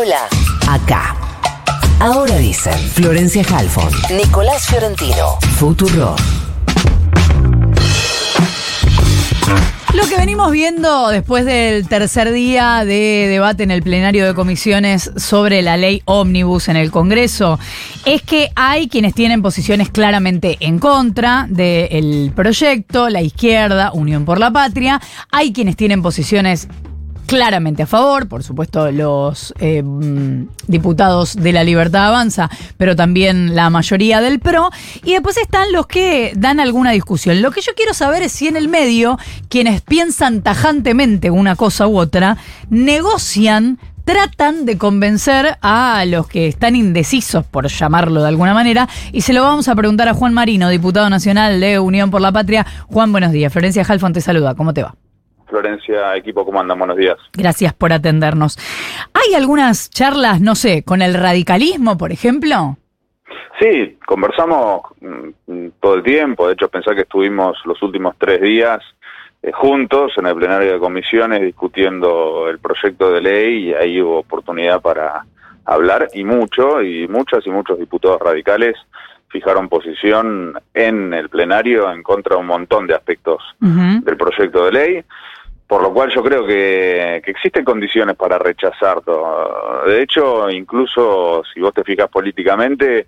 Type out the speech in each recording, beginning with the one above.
habla? Acá. Ahora dicen Florencia Halfon, Nicolás Fiorentino. Futuro. Lo que venimos viendo después del tercer día de debate en el plenario de comisiones sobre la ley ómnibus en el Congreso es que hay quienes tienen posiciones claramente en contra del proyecto, la izquierda, Unión por la Patria, hay quienes tienen posiciones claramente a favor, por supuesto los eh, diputados de la Libertad Avanza, pero también la mayoría del PRO, y después están los que dan alguna discusión. Lo que yo quiero saber es si en el medio quienes piensan tajantemente una cosa u otra, negocian tratan de convencer a los que están indecisos, por llamarlo de alguna manera, y se lo vamos a preguntar a Juan Marino, diputado nacional de Unión por la Patria. Juan, buenos días. Florencia Halfon te saluda. ¿Cómo te va? Florencia, equipo, ¿cómo andan? Buenos días. Gracias por atendernos. ¿Hay algunas charlas, no sé, con el radicalismo, por ejemplo? Sí, conversamos mm, todo el tiempo. De hecho, pensé que estuvimos los últimos tres días eh, juntos en el plenario de comisiones discutiendo el proyecto de ley y ahí hubo oportunidad para hablar y mucho, y muchas y muchos diputados radicales fijaron posición en el plenario en contra de un montón de aspectos del proyecto de ley. Por lo cual yo creo que, que, existen condiciones para rechazar todo. De hecho, incluso si vos te fijas políticamente,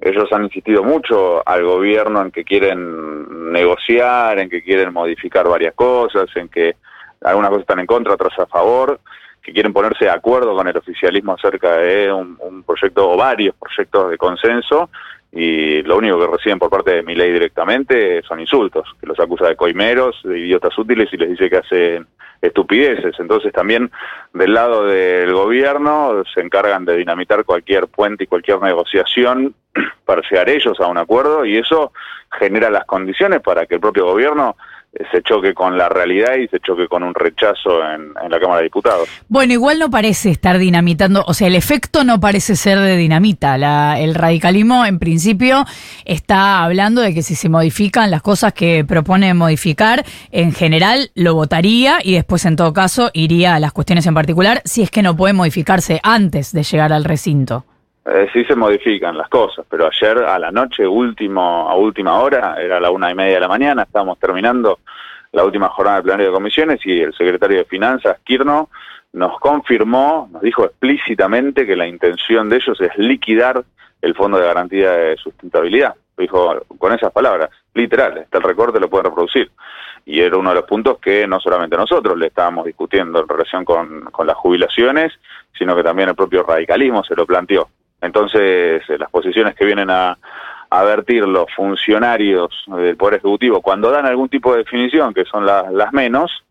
ellos han insistido mucho al gobierno en que quieren negociar, en que quieren modificar varias cosas, en que algunas cosas están en contra, otras a favor, que quieren ponerse de acuerdo con el oficialismo acerca de un, proyecto o varios proyectos de consenso y lo único que reciben por parte de mi ley directamente son insultos, que los acusa de coimeros, de idiotas útiles y les dice que hacen estupideces. Entonces también del lado del gobierno se encargan de dinamitar cualquier puente y cualquier negociación para llegar ellos a un acuerdo y eso genera las condiciones para que el propio gobierno se choque con la realidad y se choque con un rechazo en, en, la Cámara de Diputados. Bueno, igual no parece estar dinamitando, o sea, el efecto no parece ser de dinamita. La, el radicalismo, en principio, está hablando de que si se modifican las cosas que propone modificar, en general lo votaría y después, en todo caso, iría a las cuestiones en particular, si es que no puede modificarse antes de llegar al recinto. Eh, sí se modifican las cosas, pero ayer a la noche, último, a última hora, era la una y media de la mañana, estábamos terminando la última jornada del plenario de comisiones y el secretario de Finanzas, Kirno, nos confirmó, nos dijo explícitamente que la intención de ellos es liquidar el Fondo de Garantía de Sustentabilidad. Lo dijo con esas palabras, literal, está el recorte, lo pueden reproducir. Y era uno de los puntos que no solamente nosotros le estábamos discutiendo en relación con, con las jubilaciones, sino que también el propio radicalismo se lo planteó. Entonces, eh, las posiciones que vienen a, a vertir los funcionarios del Poder Ejecutivo cuando dan algún tipo de definición, que son las, menos,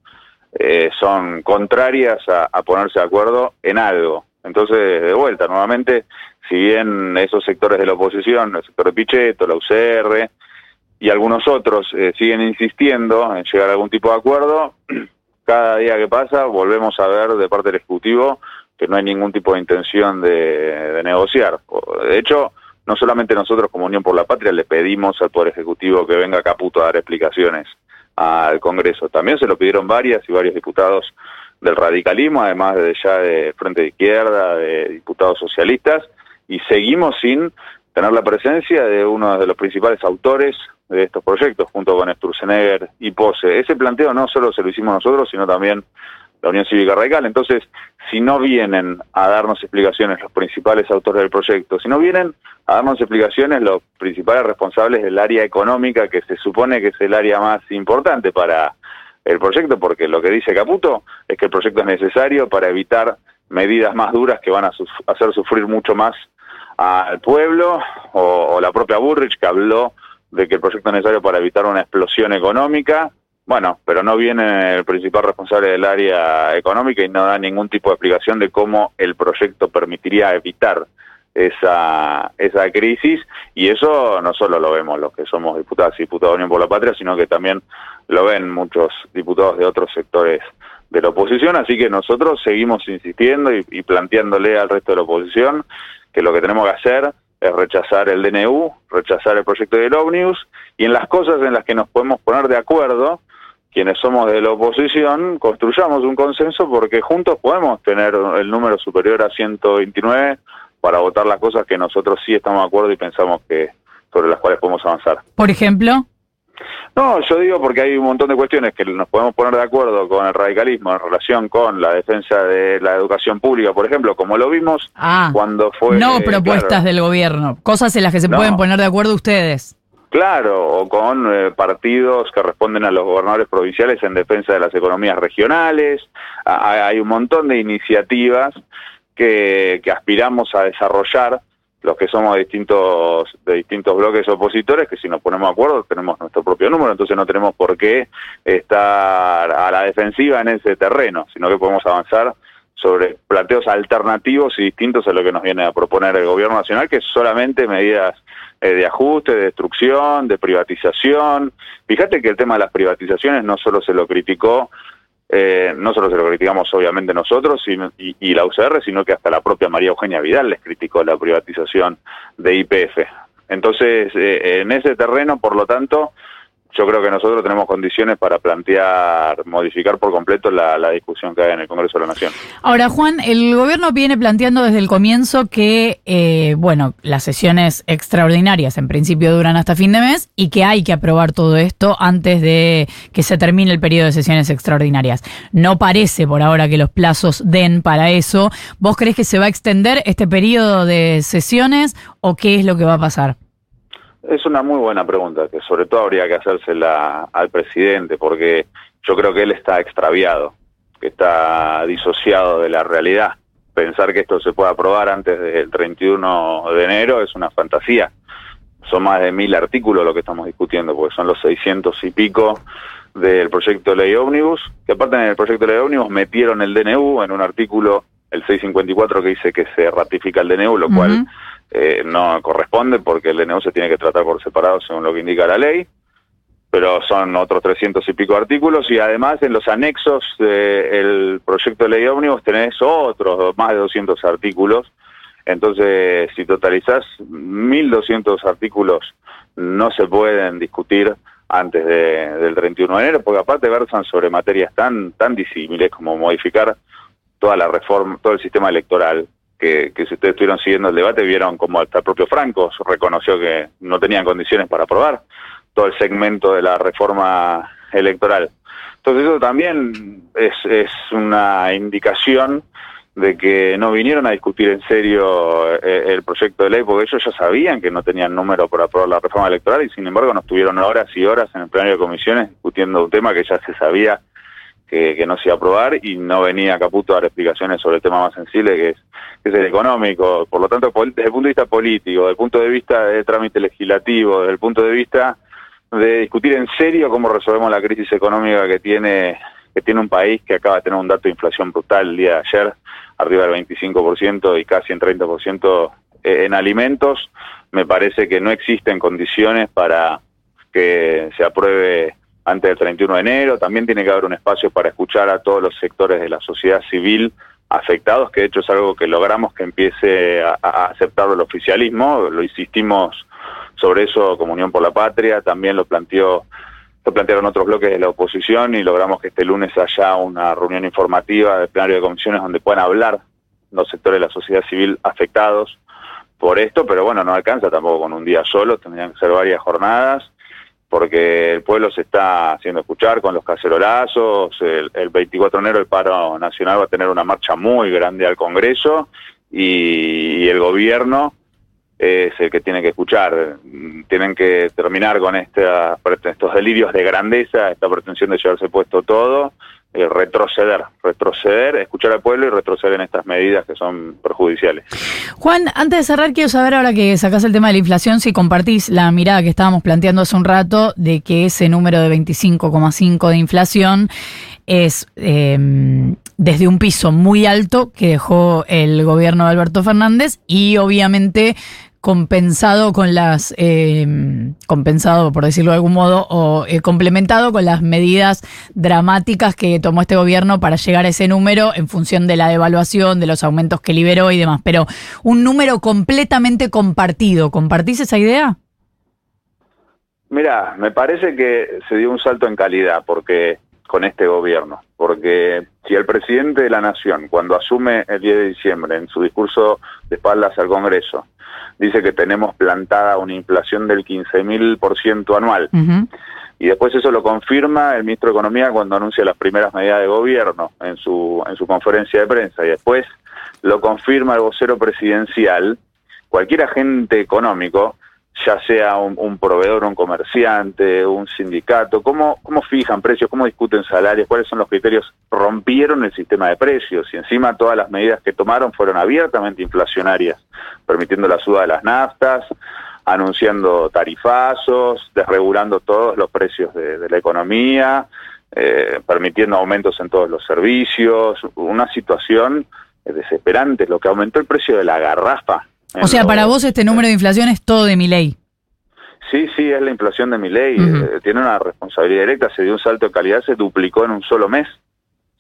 eh, son contrarias a, a, ponerse de acuerdo en algo. Entonces, de vuelta, nuevamente, si bien esos sectores de la oposición, el sector de Pichetto, la UCR y algunos otros eh, siguen insistiendo en llegar a algún tipo de acuerdo, cada día que pasa volvemos a ver de parte del Ejecutivo que no hay ningún tipo de intención de, negociar. De hecho, no solamente nosotros como Unión por la Patria le pedimos al Poder Ejecutivo que venga a Caputo a dar explicaciones al Congreso, también se lo pidieron varias y varios diputados del radicalismo, además de ya de Frente de Izquierda, de diputados socialistas, y seguimos sin tener la presencia de uno de los principales autores de estos proyectos, junto con Sturzenegger y Pose. Ese planteo no solo se lo hicimos nosotros, sino también la Unión Cívica Radical. Entonces, si no vienen a darnos explicaciones los principales autores del proyecto, si no vienen a darnos explicaciones los principales responsables del área económica, que se supone que es el área más importante para el proyecto, porque lo que dice Caputo es que el proyecto es necesario para evitar medidas más duras que van a hacer sufrir mucho más al pueblo, o, o la propia Burrich que habló de que el proyecto es necesario para evitar una explosión económica, bueno, pero no viene el principal responsable del área económica y no da ningún tipo de explicación de cómo el proyecto permitiría evitar esa, esa crisis. Y eso no solo lo vemos los que somos diputados y diputados de Unión por la Patria, sino que también lo ven muchos diputados de otros sectores de la oposición, así que nosotros seguimos insistiendo y, planteándole al resto de la oposición que lo que tenemos que hacer es rechazar el DNU, rechazar el proyecto del Omnibus y en las cosas en las que nos podemos poner de acuerdo, quienes somos de la oposición construyamos un consenso porque juntos podemos tener el número superior a 129 para votar las cosas que nosotros sí estamos de acuerdo y pensamos que sobre las cuales podemos avanzar. Por ejemplo. No, yo digo porque hay un montón de cuestiones que nos podemos poner de acuerdo con el radicalismo en relación con la defensa de la educación pública, por ejemplo, como lo vimos Ah, cuando fue... no eh, propuestas claro, del gobierno, cosas en las que se No. pueden poner de acuerdo ustedes. Claro, o con eh, partidos que responden a los gobernadores provinciales en defensa de las economías regionales. Hay un montón de iniciativas que, aspiramos a desarrollar los que somos distintos de distintos bloques opositores que si nos ponemos de acuerdo tenemos nuestro propio número entonces no tenemos por qué estar a la defensiva en ese terreno sino que podemos avanzar sobre planteos alternativos y distintos a lo que nos viene a proponer el gobierno nacional, que es solamente medidas eh, de ajuste, de destrucción, de privatización. Fíjate que el tema de las privatizaciones no solo se lo criticó, eh, no solo se lo criticamos obviamente nosotros y, y la UCR, sino que hasta la propia María Eugenia Vidal les criticó la privatización de IPF. Entonces, eh, en ese terreno, por lo tanto, yo creo que nosotros tenemos condiciones para plantear, modificar por completo la, discusión que hay en el Congreso de la Nación. Ahora, Juan, el gobierno viene planteando desde el comienzo que, eh, bueno, las sesiones extraordinarias en principio duran hasta fin de mes y que hay que aprobar todo esto antes de que se termine el periodo de sesiones extraordinarias. No parece por ahora que los plazos den para eso. ¿Vos crees que se va a extender este periodo de sesiones o qué es lo que va a pasar? Es una muy buena pregunta, que sobre todo habría que hacérsela al presidente, porque yo creo que él está extraviado, que está disociado de la realidad. Pensar que esto se pueda aprobar antes del 31 de enero es una fantasía. Son más de mil artículos lo que estamos discutiendo, porque son los 600 y pico del proyecto de ley ómnibus, que aparte en el proyecto de ley ómnibus metieron el DNU en un artículo, el 654, que dice que se ratifica el DNU, lo cual eh, no corresponde porque el DNU se tiene que tratar por separado según lo que indica la ley, pero son otros 300 y pico artículos y además en los anexos del proyecto de ley ómnibus tenés otros más de 200 artículos, entonces si totalizás 1.200 artículos no se pueden discutir antes de- del 31 de enero, porque aparte versan sobre materias tan tan disímiles como modificar toda la reforma, todo el sistema electoral, que, que si ustedes estuvieron siguiendo el debate vieron como hasta el propio Franco reconoció que no tenían condiciones para aprobar todo el segmento de la reforma electoral. Entonces eso también es, es una indicación de que no vinieron a discutir en serio eh, el proyecto de ley porque ellos ya sabían que no tenían número para aprobar la reforma electoral y sin embargo nos tuvieron horas y horas en el plenario de comisiones discutiendo un tema que ya se sabía que, que no se aprobar y no venía Caputo a dar explicaciones sobre el tema más sensible que es, que es el económico. Por lo tanto, desde el punto de vista político, desde el punto de vista de trámite legislativo, desde el punto de vista de discutir en serio cómo resolvemos la crisis económica que tiene que tiene un país que acaba de tener un dato de inflación brutal el día de ayer, arriba del 25% y casi en 30% en alimentos, me parece que no existen condiciones para que se apruebe antes del 31 de enero. También tiene que haber un espacio para escuchar a todos los sectores de la sociedad civil afectados, que de hecho es algo que logramos que empiece a, a aceptarlo el oficialismo. Lo insistimos sobre eso como Unión por la Patria, también lo planteó lo plantearon otros bloques de la oposición y logramos que este lunes haya una reunión informativa del plenario de comisiones donde puedan hablar los sectores de la sociedad civil afectados por esto, pero bueno, no alcanza tampoco con un día solo, tendrían que ser varias jornadas, porque el pueblo se está haciendo escuchar con los cacerolazos, el, el 24 de enero el paro nacional va a tener una marcha muy grande al Congreso y, y el gobierno es el que tiene que escuchar. Tienen que terminar con estos delirios de grandeza, esta pretensión de llevarse puesto todo, eh, retroceder, retroceder, escuchar al pueblo y retroceder en estas medidas que son perjudiciales. Juan, antes de cerrar, quiero saber ahora que sacás el tema de la inflación, si compartís la mirada que estábamos planteando hace un rato de que ese número de 25,5 de inflación es eh, desde un piso muy alto que dejó el gobierno de Alberto Fernández y obviamente compensado con las, eh, compensado por decirlo de algún modo, o eh, complementado con las medidas dramáticas que tomó este gobierno para llegar a ese número en función de la devaluación, de los aumentos que liberó y demás. Pero un número completamente compartido. ¿Compartís esa idea? Mira, me parece que se dio un salto en calidad, porque con este gobierno, porque si el presidente de la Nación, cuando asume el 10 de diciembre en su discurso de espaldas al Congreso, dice que tenemos plantada una inflación del 15.000% anual, Ujú. y después eso lo confirma el ministro de Economía cuando anuncia las primeras medidas de gobierno en su, en su conferencia de prensa, y después lo confirma el vocero presidencial, cualquier agente económico, ya sea un, proveedor, un comerciante, un sindicato, ¿cómo, ¿cómo fijan precios? ¿Cómo discuten salarios? ¿Cuáles son los criterios? Rompieron el sistema de precios y encima todas las medidas que tomaron fueron abiertamente inflacionarias, permitiendo la suba de las naftas, anunciando tarifazos, desregulando todos los precios de, la economía, eh, permitiendo aumentos en todos los servicios, una situación desesperante, lo que aumentó el precio de la garrafa. O sea, para vos este número de inflación es todo de mi ley. Sí, sí, es la inflación de mi ley. Eh, tiene una responsabilidad directa. Se dio un salto de calidad, se duplicó en un solo mes.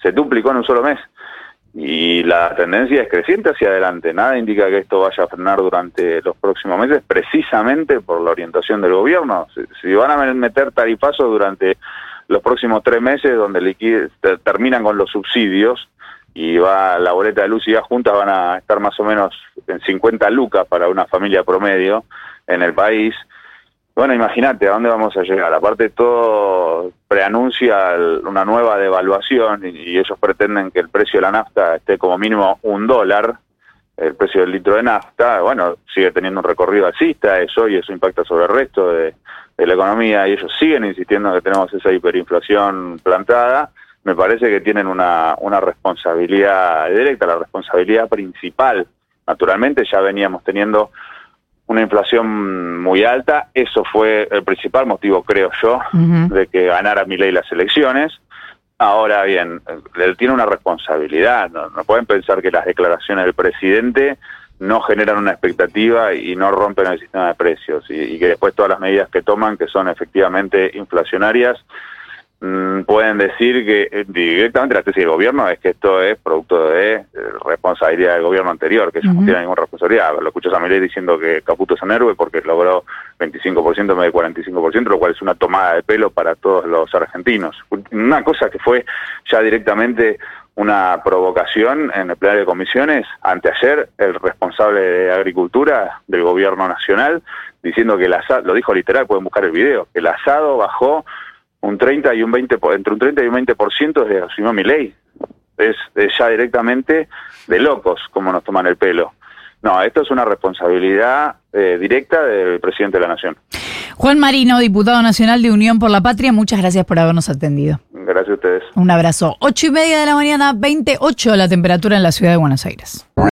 Se duplicó en un solo mes. Y la tendencia es creciente hacia adelante. Nada indica que esto vaya a frenar durante los próximos meses, precisamente por la orientación del gobierno. Si, si van a meter tarifazos durante los próximos tres meses, donde liquide- terminan con los subsidios, y va la boleta de luz y gas juntas van a estar más o menos en 50 lucas para una familia promedio en el país. Bueno, imagínate a dónde vamos a llegar. Aparte todo preanuncia una nueva devaluación y ellos pretenden que el precio de la nafta esté como mínimo un dólar, el precio del litro de nafta. Bueno, sigue teniendo un recorrido alcista eso y eso impacta sobre el resto de, de la economía y ellos siguen insistiendo que tenemos esa hiperinflación plantada me parece que tienen una, una responsabilidad directa, la responsabilidad principal. Naturalmente ya veníamos teniendo una inflación muy alta, eso fue el principal motivo, creo yo, de que ganara Milei las elecciones. Ahora bien, él tiene una responsabilidad, no, no pueden pensar que las declaraciones del presidente no generan una expectativa y no rompen el sistema de precios y, y que después todas las medidas que toman, que son efectivamente inflacionarias, mm, pueden decir que eh, directamente la tesis del gobierno es que esto es producto de eh, responsabilidad del gobierno anterior, que ellos Ujú. no tienen ninguna responsabilidad. Lo escuchas a Milei diciendo que Caputo es un héroe porque logró 25% en vez de 45%, lo cual es una tomada de pelo para todos los argentinos. Una cosa que fue ya directamente una provocación en el plenario de comisiones, anteayer el responsable de Agricultura del gobierno nacional diciendo que el asado, lo dijo literal, pueden buscar el video, que el asado bajó un 30 y un 20, por- entre un 30 y un 20% desde que asumió mi ley. Es, es ya directamente de locos como nos toman el pelo. No, esto es una responsabilidad eh, directa del presidente de la Nación. Juan Marino, diputado nacional de Unión por la Patria, muchas gracias por habernos atendido. Gracias a ustedes. Un abrazo. Ocho y media de la mañana, 28 la temperatura en la ciudad de Buenos Aires.